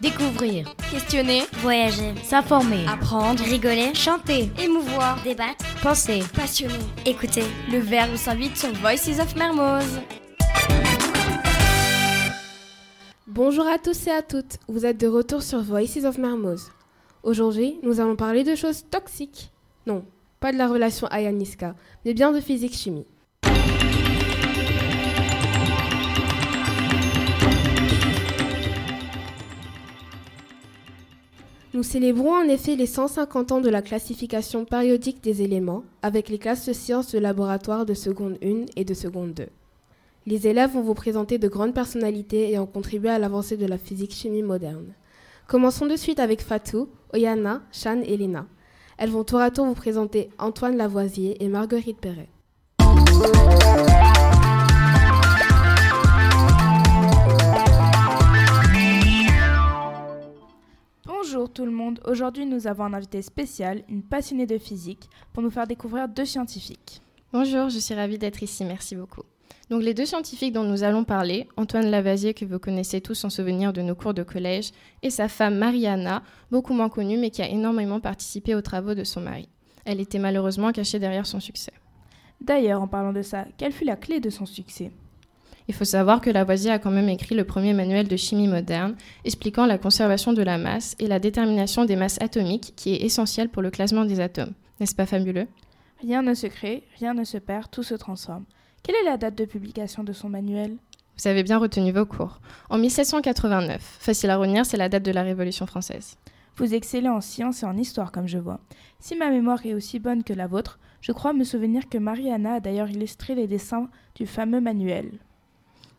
Découvrir, questionner, voyager, s'informer, apprendre, rigoler, chanter, émouvoir, débattre, penser, passionner. écouter. Le verbe s'invite sur Voices of Mermoz. Bonjour à tous et à toutes, vous êtes de retour sur Voices of Mermoz. Aujourd'hui, nous allons parler de choses toxiques. Non, pas de la relation Aya-Niska, mais bien de physique-chimie. Nous célébrons en effet les 150 ans de la classification périodique des éléments avec les classes de sciences de laboratoire de seconde 1 et de seconde 2. Les élèves vont vous présenter de grandes personnalités et ont contribué à l'avancée de la physique-chimie moderne. Commençons de suite avec Fatou, Oyana, Chan et Léna. Elles vont tour à tour vous présenter Antoine Lavoisier et Marguerite Perret. Bonjour tout le monde, aujourd'hui nous avons un invité spécial, une passionnée de physique, pour nous faire découvrir deux scientifiques. Bonjour, je suis ravie d'être ici, merci beaucoup. Donc les deux scientifiques dont nous allons parler, Antoine Lavoisier que vous connaissez tous en souvenir de nos cours de collège, et sa femme Mariana, beaucoup moins connue mais qui a énormément participé aux travaux de son mari. Elle était malheureusement cachée derrière son succès. D'ailleurs, en parlant de ça, quelle fut la clé de son succès? Il faut savoir que Lavoisier a quand même écrit le premier manuel de chimie moderne, expliquant la conservation de la masse et la détermination des masses atomiques, qui est essentielle pour le classement des atomes. N'est-ce pas fabuleux? Rien ne se crée, rien ne se perd, tout se transforme. Quelle est la date de publication de son manuel? Vous avez bien retenu vos cours. En 1789. Facile à retenir, c'est la date de la Révolution française. Vous excellez en sciences et en histoire, comme je vois. Si ma mémoire est aussi bonne que la vôtre, je crois me souvenir que Mariana a d'ailleurs illustré les dessins du fameux manuel.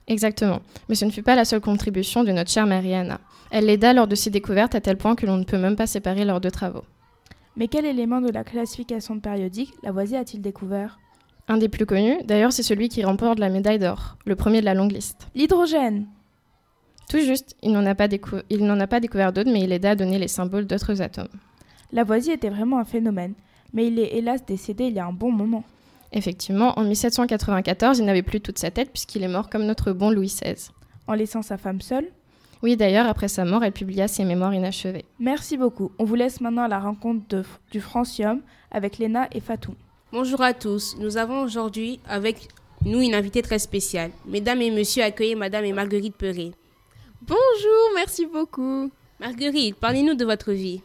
Exactement. Mais ce ne fut pas la seule contribution de notre chère Mariana. Elle l'aida lors de ses découvertes à tel point que l'on ne peut même pas séparer leurs deux travaux. Mais quel élément de la classification périodique Lavoisier a-t-il découvert? Un des plus connus, d'ailleurs, c'est celui qui remporte la médaille d'or, le premier de la longue liste. L'hydrogène Tout juste, il n'en a pas, a pas découvert d'autres, mais il aida à donner les symboles d'autres atomes. Lavoisier était vraiment un phénomène, mais il est hélas décédé il y a un bon moment. Effectivement, en 1794, il n'avait plus toute sa tête puisqu'il est mort comme notre bon Louis XVI. En laissant sa femme seule Oui, d'ailleurs, après sa mort, elle publia ses mémoires inachevées. Merci beaucoup. On vous laisse maintenant à la rencontre du Francium avec Léna et Fatou. Bonjour à tous. Nous avons aujourd'hui avec nous une invitée très spéciale. Mesdames et messieurs, accueillez Madame et Marguerite Perret. Bonjour, merci beaucoup. Marguerite, parlez-nous de votre vie.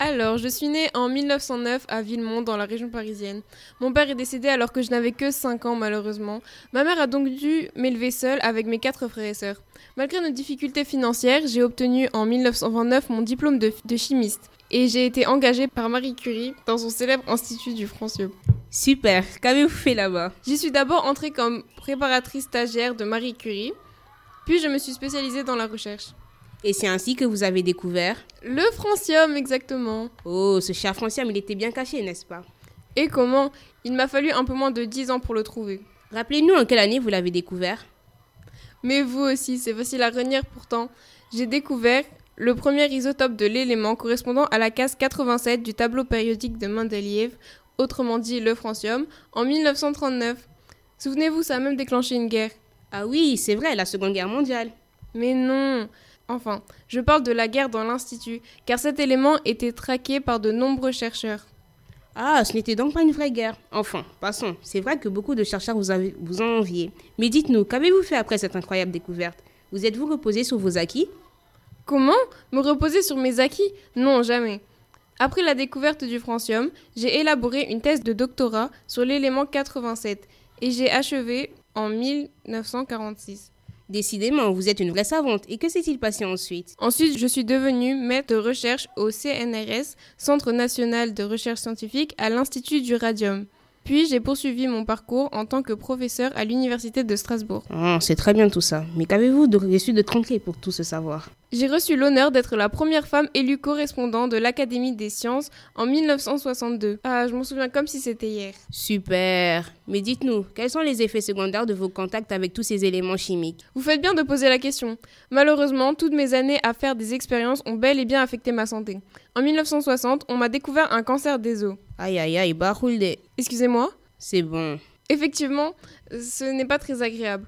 Alors, je suis née en 1909 à Villemont, dans la région parisienne. Mon père est décédé alors que je n'avais que 5 ans, malheureusement. Ma mère a donc dû m'élever seule avec mes quatre frères et sœurs. Malgré nos difficultés financières, j'ai obtenu en 1929 mon diplôme de, chimiste. Et j'ai été engagée par Marie Curie dans son célèbre institut du Francieux. Super, qu'avez-vous fait là-bas? J'y suis d'abord entrée comme préparatrice stagiaire de Marie Curie, puis je me suis spécialisée dans la recherche. Et c'est ainsi que vous avez découvert Le francium, exactement. Oh, ce cher francium, il était bien caché, n'est-ce pas? Et comment? Il m'a fallu un peu moins de 10 ans pour le trouver. Rappelez-nous en quelle année vous l'avez découvert Mais vous aussi, c'est facile à retenir pourtant. J'ai découvert le premier isotope de l'élément correspondant à la case 87 du tableau périodique de Mendeleïev, autrement dit le francium, en 1939. Souvenez-vous, ça a même déclenché une guerre. Ah oui, c'est vrai, la Seconde Guerre mondiale. Mais non, Enfin, je parle de la guerre dans l'Institut, car cet élément était traqué par de nombreux chercheurs. Ah, ce n'était donc pas une vraie guerre. Enfin, passons. C'est vrai que beaucoup de chercheurs vous, avez, vous ont envié. Mais dites-nous, qu'avez-vous fait après cette incroyable découverte? Vous êtes-vous reposé sur vos acquis? Comment? Me reposer sur mes acquis? Non, jamais. Après la découverte du francium, j'ai élaboré une thèse de doctorat sur l'élément 87 et j'ai achevé en 1946. Décidément, vous êtes une vraie savante. Et que s'est-il passé ensuite? Ensuite, je suis devenue maître de recherche au CNRS, Centre national de recherche scientifique, à l'Institut du Radium. Puis j'ai poursuivi mon parcours en tant que professeur à l'Université de Strasbourg. Oh, c'est très bien tout ça. Mais qu'avez-vous reçu de tranquille pour tout ce savoir? J'ai reçu l'honneur d'être la première femme élue correspondant de l'Académie des sciences en 1962. Ah, je m'en souviens comme si c'était hier. Super. Mais dites-nous, quels sont les effets secondaires de vos contacts avec tous ces éléments chimiques? Vous faites bien de poser la question. Malheureusement, toutes mes années à faire des expériences ont bel et bien affecté ma santé. En 1960, on m'a découvert un cancer des os. Aïe aïe aïe, baroulde. Excusez-moi C'est bon. Effectivement, ce n'est pas très agréable.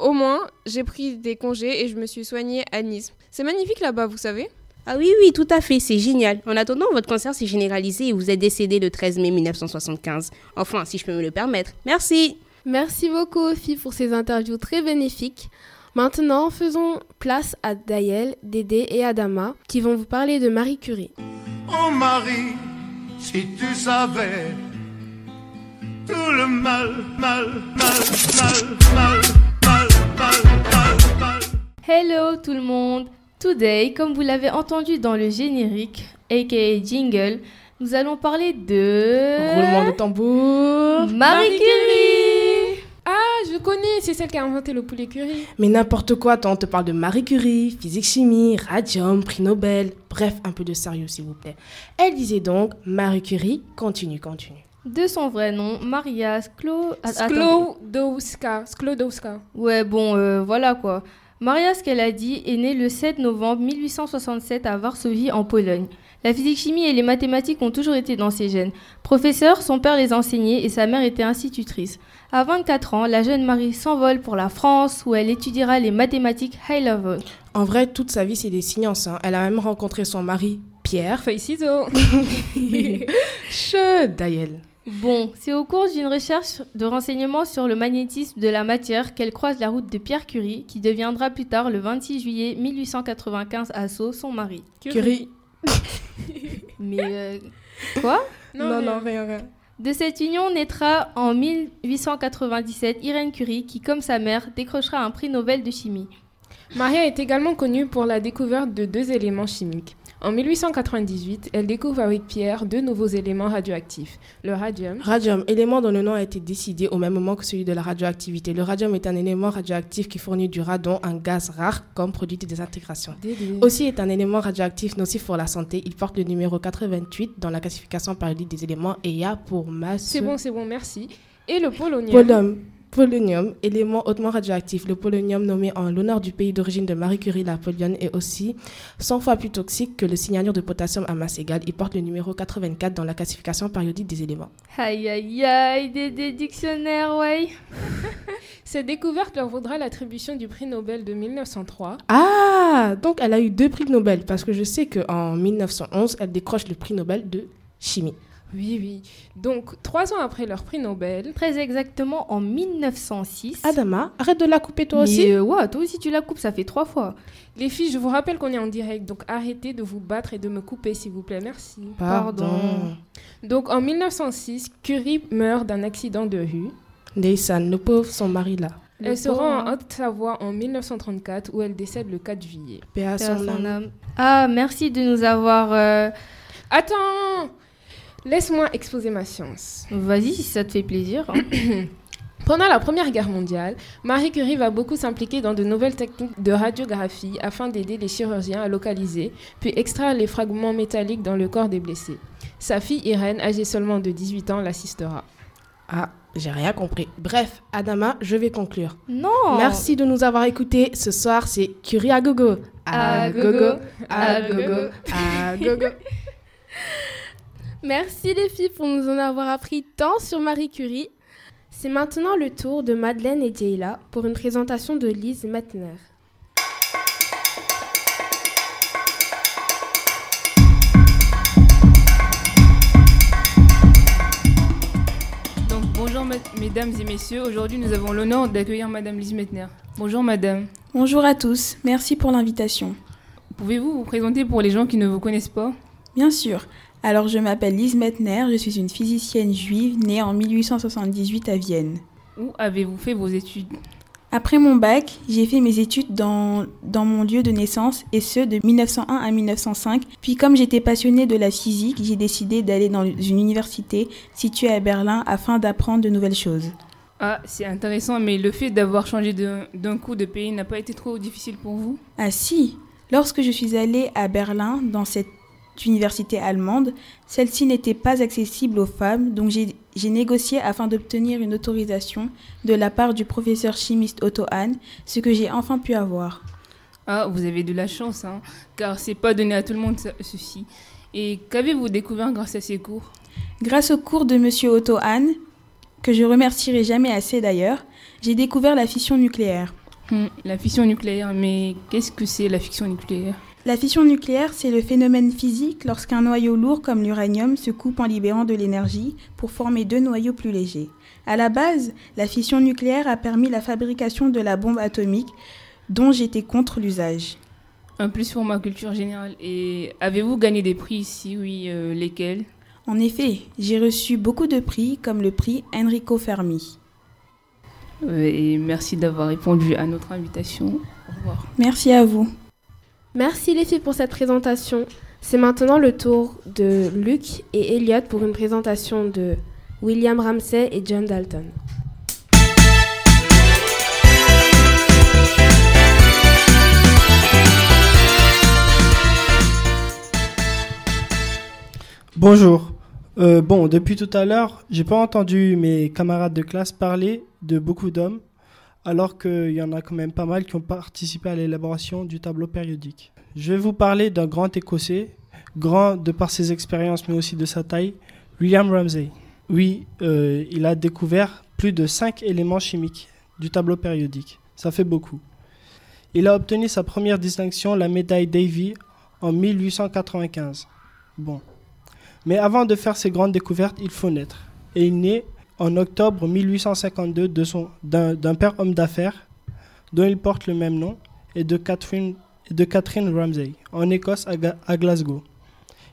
au moins, j'ai pris des congés et je me suis soignée à Nice. C'est magnifique là-bas, vous savez Ah oui, oui, tout à fait, c'est génial. En attendant, votre cancer s'est généralisé et vous êtes décédé le 13 mai 1975. Enfin, si je peux me le permettre. Merci. Merci beaucoup, Ophi, pour ces interviews très bénéfiques. Maintenant, faisons place à Daël, Dédé et Adama qui vont vous parler de Marie Curie. Oh Marie, si tu savais tout le mal, mal, mal, mal, mal, mal, mal, mal, mal. Hello tout le monde Today, comme vous l'avez entendu dans le générique, aka jingle, nous allons parler de... Roulement de tambour. Marie Curie Ah, je connais, c'est celle qui a inventé le poulet curry. Mais n'importe quoi, toi, on te parle de Marie Curie, physique-chimie, radium, prix Nobel. Bref, un peu de sérieux, s'il vous plaît. Elle disait donc Marie Curie, continue, continue. De son vrai nom, Maria Sklo... Sklodowska. Sklodowska. Ouais, bon, euh, voilà quoi. Maria, dit, est née le 7 novembre 1867 à Varsovie, en Pologne. La physique-chimie et les mathématiques ont toujours été dans ses gènes. Professeur, son père les enseignait et sa mère était institutrice. À 24 ans, la jeune Marie s'envole pour la France où elle étudiera les mathématiques high level. En vrai, toute sa vie, c'est des sciences. hein. Elle a même rencontré son mari, Pierre. Feuille ciseaux. Che, Daël. Bon, c'est au cours d'une recherche de renseignements sur le magnétisme de la matière qu'elle croise la route de Pierre Curie, qui deviendra plus tard le 26 juillet 1895 à Sceaux son mari. Curie. Mais euh, quoi? Non, non, rien, rien. De cette union naîtra en 1897 Irène Curie, qui, comme sa mère, décrochera un prix Nobel de chimie. Maria est également connue pour la découverte de deux éléments chimiques. En 1898, elle découvre avec Pierre deux nouveaux éléments radioactifs, le radium. Radium, élément dont le nom a été décidé au même moment que celui de la radioactivité. Le radium est un élément radioactif qui fournit du radon, un gaz rare, comme produit de désintégration. Dédé. Aussi est un élément radioactif nocif pour la santé. Il porte le numéro 88 dans la classification périodique des éléments et a pour masse... C'est bon, c'est bon, merci. Et le polonium. Polonium. Polonium, élément hautement radioactif. Le polonium, nommé en l'honneur du pays d'origine de Marie Curie, la Polione, est aussi 100 fois plus toxique que le cyanure de potassium à masse égale. Il porte le numéro 84 dans la classification périodique des éléments. Aïe aïe aïe, des, des dictionnaires, ouais. Cette découverte leur vaudra l'attribution du prix Nobel de 1903. Ah Donc elle a eu deux prix Nobel, parce que je sais qu'en 1911, elle décroche le prix Nobel de chimie. Oui, oui. Donc, trois ans après leur prix Nobel, Très exactement en 1906. Adama, arrête de la couper toi Mais, aussi. euh, ouais, toi aussi tu la coupes, ça fait trois fois. les filles, je vous rappelle qu'on est en direct, donc arrêtez de vous battre et de me couper, s'il vous plaît. Merci. Pardon. Donc, en 1906, Curie meurt d'un accident de rue. Neysan, le pauvre, son mari là. Elle se rend en Haute-Savoie en 1934, où elle décède le 4 juillet. Paix à son âme. Ah, merci de nous avoir. euh, Attends Laisse-moi exposer ma science. Vas-y, si ça te fait plaisir. hein. Pendant la Première Guerre mondiale, Marie Curie va beaucoup s'impliquer dans de nouvelles techniques de radiographie afin d'aider les chirurgiens à localiser puis extraire les fragments métalliques dans le corps des blessés. Sa fille Irène, âgée seulement de 18 ans, l'assistera. Ah, j'ai rien compris. Bref, Adama, je vais conclure. Non Merci de nous avoir écoutés. Ce soir, c'est Curie à gogo. À gogo, à gogo, à gogo. Merci les filles pour nous en avoir appris tant sur Marie Curie. C'est maintenant le tour de Madeleine et Jayla pour une présentation de Lise Mettner. Donc bonjour mesdames et messieurs, aujourd'hui nous avons l'honneur d'accueillir Madame Lise Mettner. Bonjour Madame, Bonjour à tous, merci pour l'invitation. pouvez-vous vous présenter pour les gens qui ne vous connaissent pas? Bien sûr. Alors je m'appelle Lise Mettner, je suis une physicienne juive née en 1878 à Vienne. Où avez-vous fait vos études? Après mon bac, j'ai fait mes études dans, dans mon lieu de naissance et ce de 1901 à 1905. Puis comme j'étais passionnée de la physique, j'ai décidé d'aller dans une université située à Berlin afin d'apprendre de nouvelles choses. Ah, c'est intéressant, mais le fait d'avoir changé d'un coup de pays n'a pas été trop difficile pour vous? Ah si, lorsque je suis allée à Berlin dans cette université allemande, celle-ci n'était pas accessible aux femmes, donc j'ai négocié afin d'obtenir une autorisation de la part du professeur chimiste Otto Hahn, ce que j'ai enfin pu avoir. Ah, vous avez de la chance, hein, car c'est pas donné à tout le monde ceci. Et qu'avez-vous découvert grâce à ces cours? Grâce au cours de monsieur Otto Hahn, que je remercierai jamais assez d'ailleurs, j'ai découvert la fission nucléaire. Hmm, la fission nucléaire, mais qu'est-ce que c'est la fission nucléaire? La fission nucléaire, c'est le phénomène physique lorsqu'un noyau lourd comme l'uranium se coupe en libérant de l'énergie pour former deux noyaux plus légers. À la base, la fission nucléaire a permis la fabrication de la bombe atomique dont j'étais contre l'usage. Un plus pour ma culture générale. Et avez-vous gagné des prix? Ici Oui, euh, lesquels? En effet, j'ai reçu beaucoup de prix comme le prix Enrico Fermi. Euh, et merci d'avoir répondu à notre invitation. Au revoir. Merci à vous. Merci les filles pour cette présentation. C'est maintenant le tour de Luc et Elliot pour une présentation de William Ramsey et John Dalton. Bonjour. Euh, bon, depuis tout à l'heure, j'ai pas entendu mes camarades de classe parler de beaucoup d'hommes, alors qu'il y en a quand même pas mal qui ont participé à l'élaboration du tableau périodique. Je vais vous parler d'un grand Écossais, grand de par ses expériences mais aussi de sa taille, William Ramsay. Oui, euh, il a découvert plus de 5 éléments chimiques du tableau périodique. Ça fait beaucoup. Il a obtenu sa première distinction, la médaille Davy, en 1895. Bon. Mais avant de faire ses grandes découvertes, il faut naître. Et il naît en octobre 1852 de son, d'un, père homme d'affaires dont il porte le même nom et de Catherine, de Catherine Ramsay, en Écosse à, à Glasgow.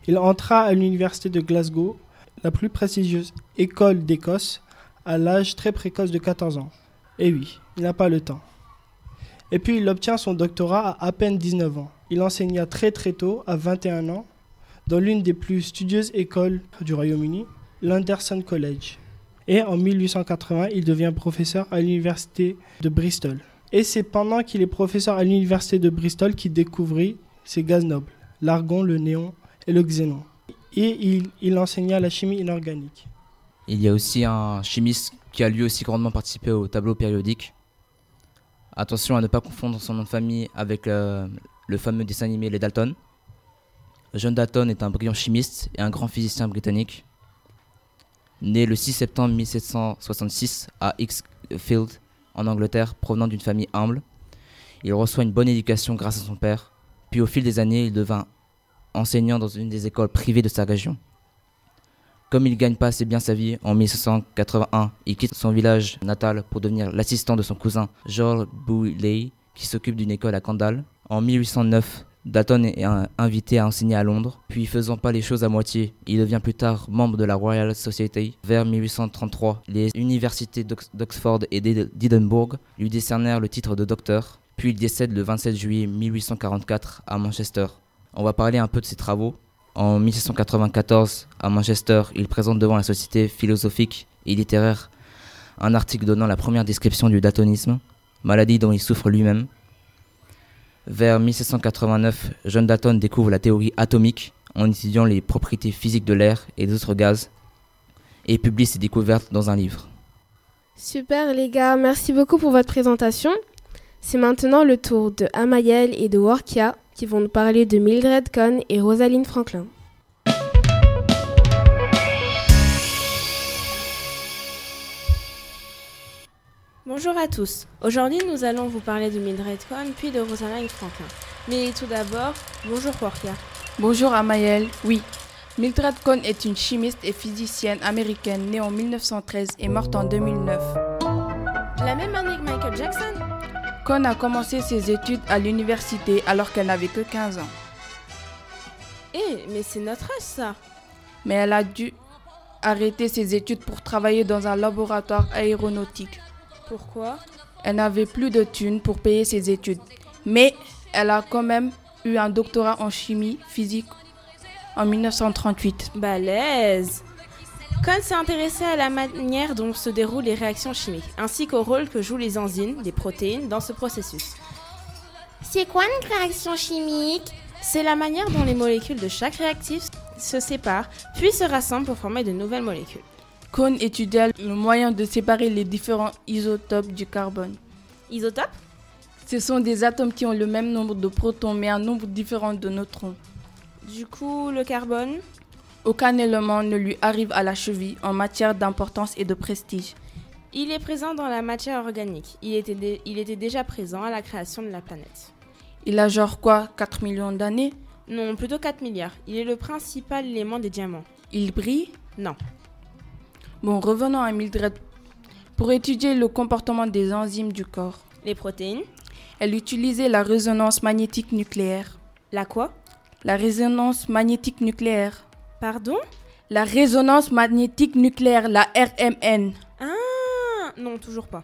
Il entra à l'université de Glasgow, la plus prestigieuse école d'Écosse, à l'âge très précoce de 14 ans. Et oui, il n'a pas le temps. Et puis il obtient son doctorat à à peine 19 ans. Il enseigna très très tôt, à 21 ans, dans l'une des plus studieuses écoles du Royaume-Uni, l'Anderson College. Et en 1880, il devient professeur à l'université de Bristol. Et c'est pendant qu'il est professeur à l'université de Bristol qu'il découvrit ces gaz nobles, l'argon, le néon et le xénon. Et il, enseigna la chimie inorganique. Il y a aussi un chimiste qui a lui aussi grandement participé au tableau périodique. Attention à ne pas confondre son nom de famille avec euh, le fameux dessin animé Les Dalton. John Dalton est un brillant chimiste et un grand physicien britannique. Né le 6 septembre 1766 à Xfield, en Angleterre, provenant d'une famille humble, il reçoit une bonne éducation grâce à son père. Puis au fil des années, il devint enseignant dans une des écoles privées de sa région. Comme il gagne pas assez bien sa vie, en 1781, il quitte son village natal pour devenir l'assistant de son cousin George Bouley, qui s'occupe d'une école à Kendal. En 1809, Dalton est invité à enseigner à Londres, puis faisant pas les choses à moitié, il devient plus tard membre de la Royal Society. Vers 1833, les universités d'Ox- d'Oxford et d'Ed- d'Édimbourg lui décernèrent le titre de docteur, puis il décède le 27 juillet 1844 à Manchester. On va parler un peu de ses travaux. En 1794, à Manchester, il présente devant la Société philosophique et littéraire un article donnant la première description du daltonisme, maladie dont il souffre lui-même. Vers 1789, John Dalton découvre la théorie atomique en étudiant les propriétés physiques de l'air et des autres gaz et publie ses découvertes dans un livre. Super les gars, merci beaucoup pour votre présentation. C'est maintenant le tour de Amayel et de Workia qui vont nous parler de Mildred Cohn et Rosaline Franklin. Bonjour à tous. Aujourd'hui, nous allons vous parler de Mildred Cohn puis de Rosalind Franklin. Mais tout d'abord, bonjour Portia. Bonjour Amael. Oui, Mildred Cohn est une chimiste et physicienne américaine née en 1913 et morte en 2009. La même année que Michael Jackson? Cohn a commencé ses études à l'université alors qu'elle n'avait que 15 ans. Eh, mais c'est notre âge ça Mais elle a dû arrêter ses études pour travailler dans un laboratoire aéronautique. Pourquoi? Elle n'avait plus de thunes pour payer ses études. Mais elle a quand même eu un doctorat en chimie physique en 1938. Balèze Cohn s'est intéressé à la manière dont se déroulent les réactions chimiques, ainsi qu'au rôle que jouent les enzymes, les protéines, dans ce processus. C'est quoi une réaction chimique? C'est la manière dont les molécules de chaque réactif se séparent, puis se rassemblent pour former de nouvelles molécules. Cohn étudia le moyen de séparer les différents isotopes du carbone. Isotopes? Ce sont des atomes qui ont le même nombre de protons mais un nombre différent de neutrons. Du coup, le carbone? Aucun élément ne lui arrive à la cheville en matière d'importance et de prestige. Il est présent dans la matière organique. Il était, dé- il était déjà présent à la création de la planète. Il a genre quoi 4 millions d'années? Non, plutôt 4 milliards. Il est le principal élément des diamants. Il brille? Non. Bon, revenons à Mildred. Pour étudier le comportement des enzymes du corps, Les protéines elle utilisait la résonance magnétique nucléaire. La quoi? La résonance magnétique nucléaire. Pardon? La résonance magnétique nucléaire, la RMN. Ah Non, toujours pas.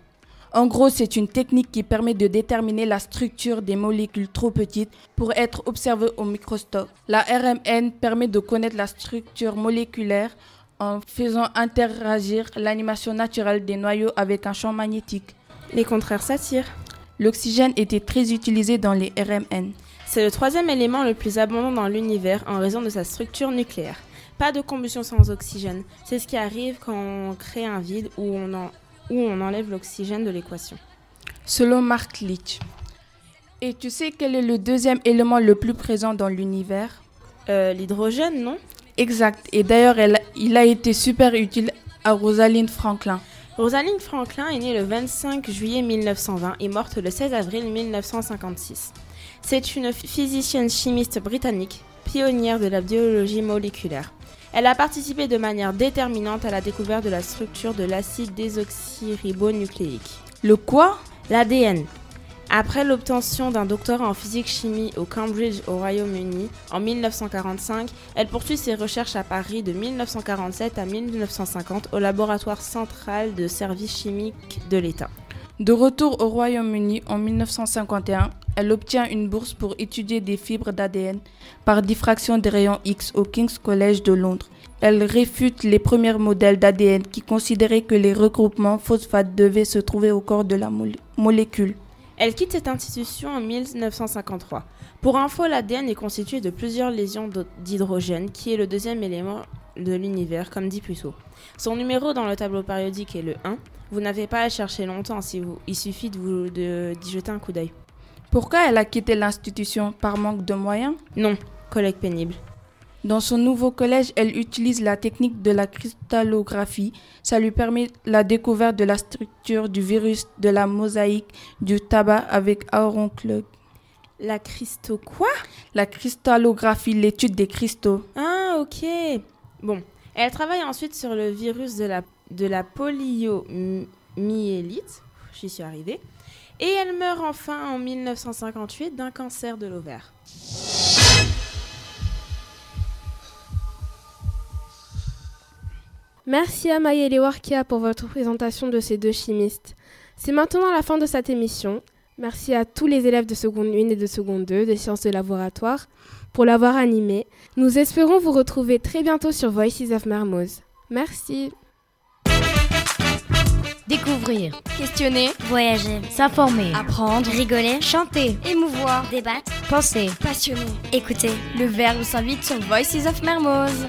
En gros, c'est une technique qui permet de déterminer la structure des molécules trop petites pour être observées au microscope. La RMN permet de connaître la structure moléculaire en faisant interagir l'animation naturelle des noyaux avec un champ magnétique. Les contraires s'attirent. L'oxygène était très utilisé dans les RMN. C'est le troisième élément le plus abondant dans l'univers en raison de sa structure nucléaire. Pas de combustion sans oxygène. C'est ce qui arrive quand on crée un vide où on, en- où on enlève l'oxygène de l'équation. Selon Mark Leach. Et tu sais quel est le deuxième élément le plus présent dans l'univers? Euh, L'hydrogène, non? Exact. Et d'ailleurs, il a été super utile à Rosalind Franklin. Rosalind Franklin est née le 25 juillet 1920 et morte le 16 avril 1956. C'est une physicienne chimiste britannique, pionnière de la biologie moléculaire. Elle a participé de manière déterminante à la découverte de la structure de l'acide désoxyribonucléique. Le quoi? L'ADN. Après l'obtention d'un doctorat en physique-chimie au Cambridge au Royaume-Uni en 1945, elle poursuit ses recherches à Paris de 1947 à 1950 au laboratoire central de services chimiques de l'État. De retour au Royaume-Uni en 1951, elle obtient une bourse pour étudier des fibres d'ADN par diffraction des rayons X au King's College de Londres. Elle réfute les premiers modèles d'ADN qui considéraient que les regroupements phosphates devaient se trouver au corps de la molé- molécule. Elle quitte cette institution en 1953. Pour info, l'ADN est constitué de plusieurs lésions d'hydrogène, qui est le deuxième élément de l'univers, comme dit Puceau. Son numéro dans le tableau périodique est le 1. Vous n'avez pas à chercher longtemps, si vous, il suffit de vous- d'y jeter un coup d'œil. Pourquoi elle a quitté l'institution? Par manque de moyens? Non, collègue pénible. Dans son nouveau collège, elle utilise la technique de la cristallographie. Ça lui permet la découverte de la structure du virus de la mosaïque du tabac avec Aaron Klug. La cristo quoi? La cristallographie, l'étude des cristaux. Ah, ok. Bon, elle travaille ensuite sur le virus de la, de la poliomyélite. J'y suis arrivée. Et elle meurt enfin en 1958 d'un cancer de l'ovaire. Merci à Mayele Warkia pour votre présentation de ces deux chimistes. C'est maintenant la fin de cette émission. Merci à tous les élèves de seconde 1 et de seconde 2 des sciences de laboratoire pour l'avoir animé. Nous espérons vous retrouver très bientôt sur Voices of Mermoz. Merci. Découvrir, questionner, voyager, s'informer, apprendre, rigoler, chanter, émouvoir, débattre, penser, passionner, écouter. Le verbe s'invite sur Voices of Mermoz.